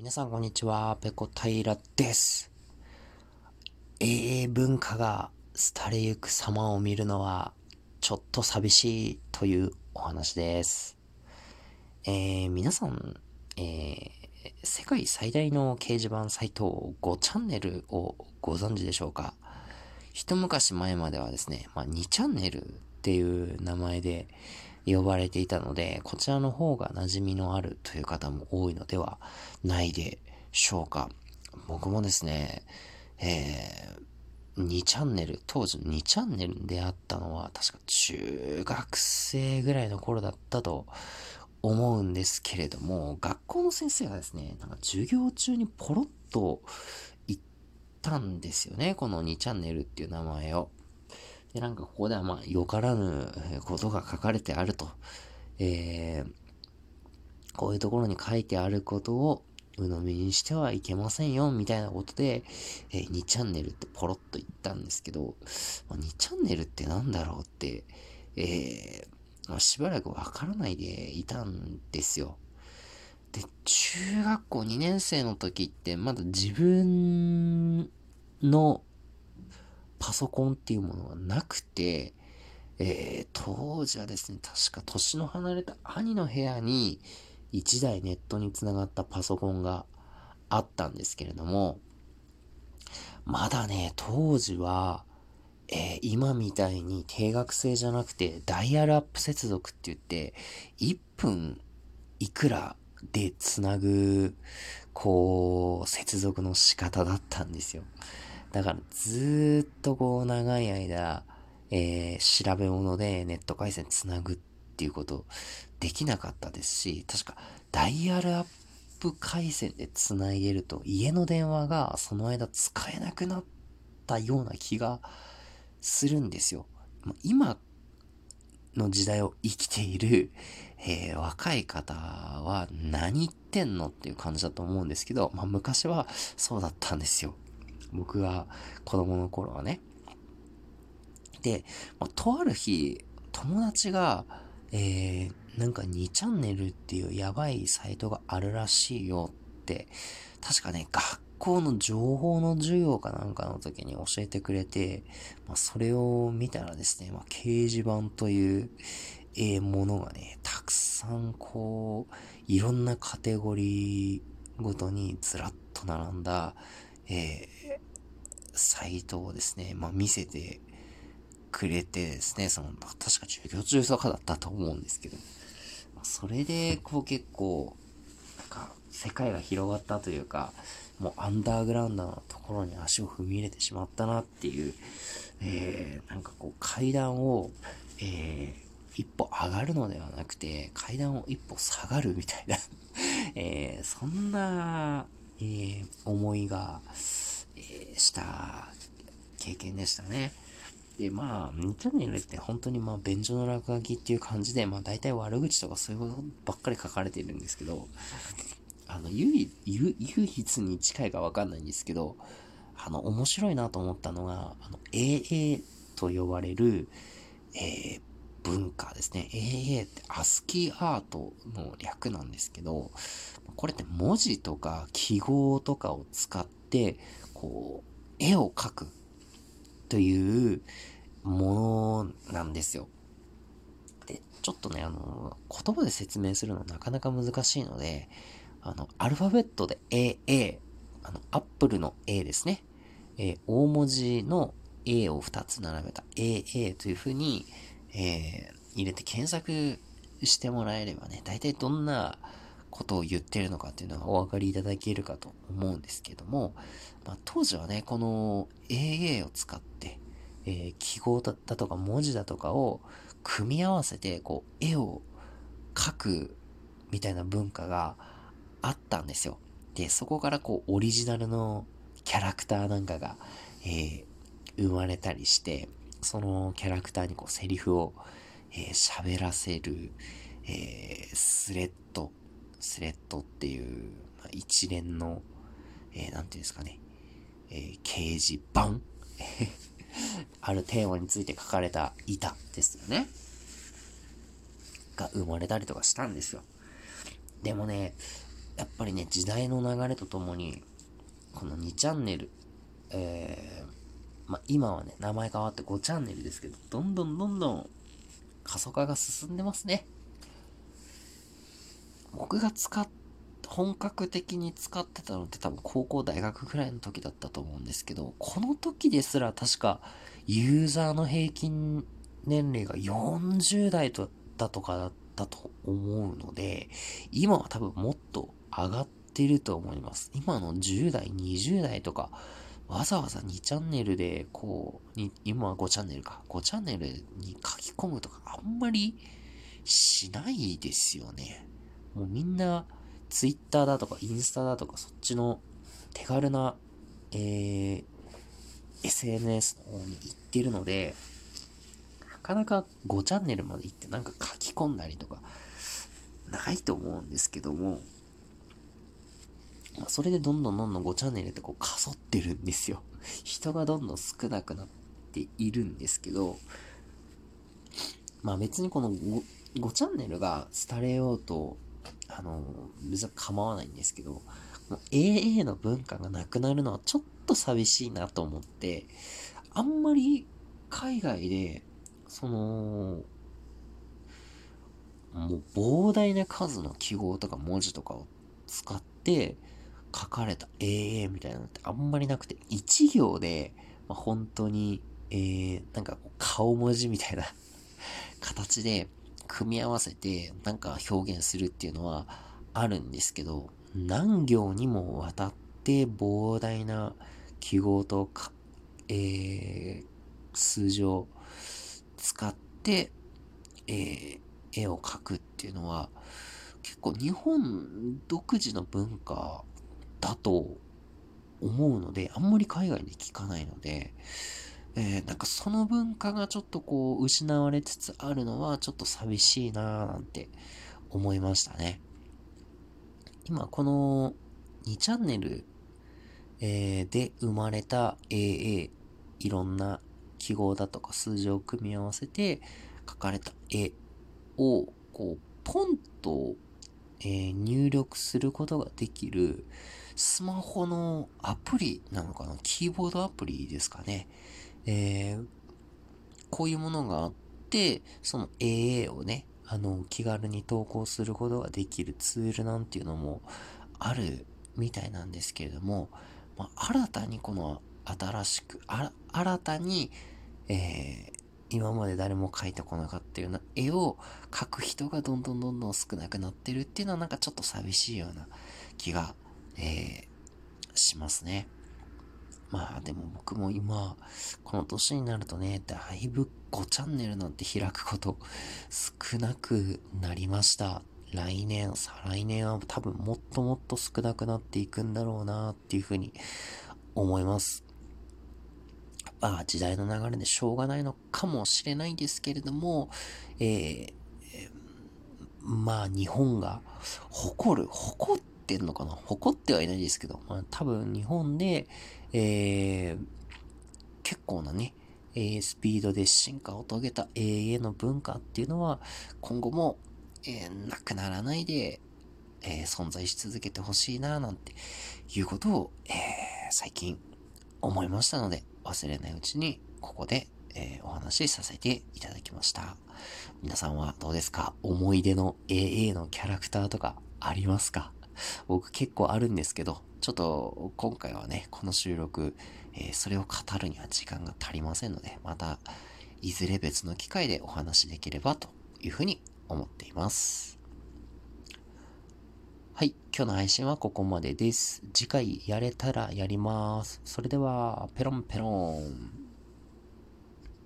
皆さんこんにちは、ペコ平です。英文化が廃れゆく様を見るのはちょっと寂しいというお話です。えー、皆さん、えー、世界最大の掲示板サイト5チャンネルをご存知でしょうか？一昔前まではですね、まあ、2チャンネルっていう名前で呼ばれていたので、こちらの方が馴染みのあるという方も多いのではないでしょうか。僕もですね、えー、2チャンネル、当時2チャンネルに出会ったのは確か中学生ぐらいの頃だったと思うんですけれども、学校の先生がですね、なんか授業中にポロッと言ったんですよね、この2チャンネルっていう名前を。で、なんかここではまあ、よからぬ ことが書かれてあると。えー、こういうところに書いてあることを鵜呑みにしてはいけませんよ、みたいなことで、えー、2チャンネルってポロッと言ったんですけど、まあ、2チャンネルってなんだろうって、えー、まあ、しばらくわからないでいたんですよ。で、中学校2年生の時ってまだ自分のパソコンっていうものがなくて、えー、当時はですね、確か年の離れた兄の部屋に1台ネットにつながったパソコンがあったんですけれども、まだね、当時は、えー、今みたいに定額制じゃなくて、ダイヤルアップ接続って言って、1分いくらでつなぐ、こう、接続の仕方だったんですよ。だからずっとこう長い間、えー、調べ物でネット回線つなぐっていうことできなかったですし、確かダイヤルアップ回線でつないでると家の電話がその間使えなくなったような気がするんですよ。今の時代を生きている、えー、若い方は何言ってんのっていう感じだと思うんですけど、まあ昔はそうだったんですよ。僕が子供の頃はね。で、まあ、とある日、友達が、えー、なんか2チャンネルっていうやばいサイトがあるらしいよって、確かね、学校の情報の授業かなんかの時に教えてくれて、まあ、それを見たらですね、まあ、掲示板という、えー、ものがね、たくさんこう、いろんなカテゴリーごとにずらっと並んだ、えー、サイトをですね、まあ、見せてくれてですね、その、確か授業中とかだったと思うんですけど、ま、それで、こう結構、なんか、世界が広がったというか、もうアンダーグラウンドのところに足を踏み入れてしまったなっていう、えー、なんかこう階段を、えー、一歩上がるのではなくて、階段を一歩下がるみたいな えー、そんな、えー、思いが、えー、した経験でしたね。で、まあ、2チャンネルって本当にまあ、便所の落書きっていう感じで、まあ、大体悪口とかそういうことばっかり書かれているんですけど、あの、唯唯一に近いかわかんないんですけど、あの、面白いなと思ったのが、あの、AA と呼ばれる、えー、文化ですね。AA ってアスキーアートの略なんですけど、これって文字とか記号とかを使って、こう、絵を描くというものなんですよ。で、ちょっとね、あの、言葉で説明するのなかなか難しいので、あの、アルファベットで AA、あの、アップルの A ですね。えー、大文字の A を2つ並べた AA というふうに、えー、入れて検索してもらえればね、大体どんなことを言ってるのかっていうのがお分かりいただけるかと思うんですけども、まあ、当時はね、この AA を使って、えー、記号だとか文字だとかを組み合わせて、こう、絵を描くみたいな文化があったんですよ。で、そこからこう、オリジナルのキャラクターなんかが、えー、生まれたりして、そのキャラクターにこう、セリフを喋、えー、らせる、えー、スレッドスレッドっていう、まあ、一連の、えー、なんていうんですかね、えー、掲示板 あるテーマについて書かれた板ですよね。が生まれたりとかしたんですよ。でもね、やっぱりね、時代の流れとともに、この2チャンネル、えー、まあ、今はね、名前変わって5チャンネルですけど、どんどんどんどん過疎化が進んでますね。僕が使っ、本格的に使ってたのって多分高校大学ぐらいの時だったと思うんですけど、この時ですら確かユーザーの平均年齢が40代だったとかだったと思うので、今は多分もっと上がってると思います。今の10代、20代とか、わざわざ2チャンネルで、こう、今は5チャンネルか、5チャンネルに書き込むとか、あんまりしないですよね。もうみんな、ツイッターだとか、インスタだとか、そっちの手軽な、えー、SNS の方に行ってるので、なかなか5チャンネルまで行ってなんか書き込んだりとか、ないと思うんですけども、まあ、それでどんどんどんどん5チャンネルってこう、かそってるんですよ。人がどんどん少なくなっているんですけど、まあ別にこの 5, 5チャンネルが廃れようと、あの、別に構わないんですけど、AA の文化がなくなるのはちょっと寂しいなと思って、あんまり海外で、その、もう膨大な数の記号とか文字とかを使って、書かれた AA みたいなのってあんまりなくて、一行で、ま、本当に、えー、なんか顔文字みたいな形で組み合わせてなんか表現するっていうのはあるんですけど、何行にもわたって膨大な記号とか、えー、数字を使って、えー、絵を描くっていうのは結構日本独自の文化だと思うので、あんまり海外で聞かないので、えー、なんかその文化がちょっとこう失われつつあるのはちょっと寂しいなぁなんて思いましたね。今この2チャンネル、えー、で生まれた AA、いろんな記号だとか数字を組み合わせて描かれた絵をこうポンと、えー、入力することができるスマホのアプリなのかな？キーボードアプリですかね。えー、こういうものがあって、その AA をね、あの、気軽に投稿することができるツールなんていうのもあるみたいなんですけれども、まあ、新たにこの新しく、新たに、えー、今まで誰も描いてこなかったような絵を描く人がどんどんどんどん少なくなってるっていうのはなんかちょっと寂しいような気がえー、しますね。まあでも僕も今、この年になるとね、だいぶ5チャンネルなんて開くこと少なくなりました。来年、再来年は多分もっともっと少なくなっていくんだろうなっていうふうに思います。まあ時代の流れでしょうがないのかもしれないですけれども、えー、まあ日本が誇る、誇っってんのかな？誇ってはいないですけど、まあ多分日本で、えー、結構なね、えー、スピードで進化を遂げた AA の文化っていうのは今後も、えー、なくならないで、えー、存在し続けてほしいななんていうことを、えー、最近思いましたので忘れないうちにここで、えー、お話しさせていただきました。皆さんはどうですか？思い出の AA のキャラクターとかありますか？僕結構あるんですけど、ちょっと今回はね、この収録、えー、それを語るには時間が足りませんので、またいずれ別の機会でお話しできればというふうに思っています。はい、今日の配信はここまでです。次回やれたらやります。それでは、ペロンペロン。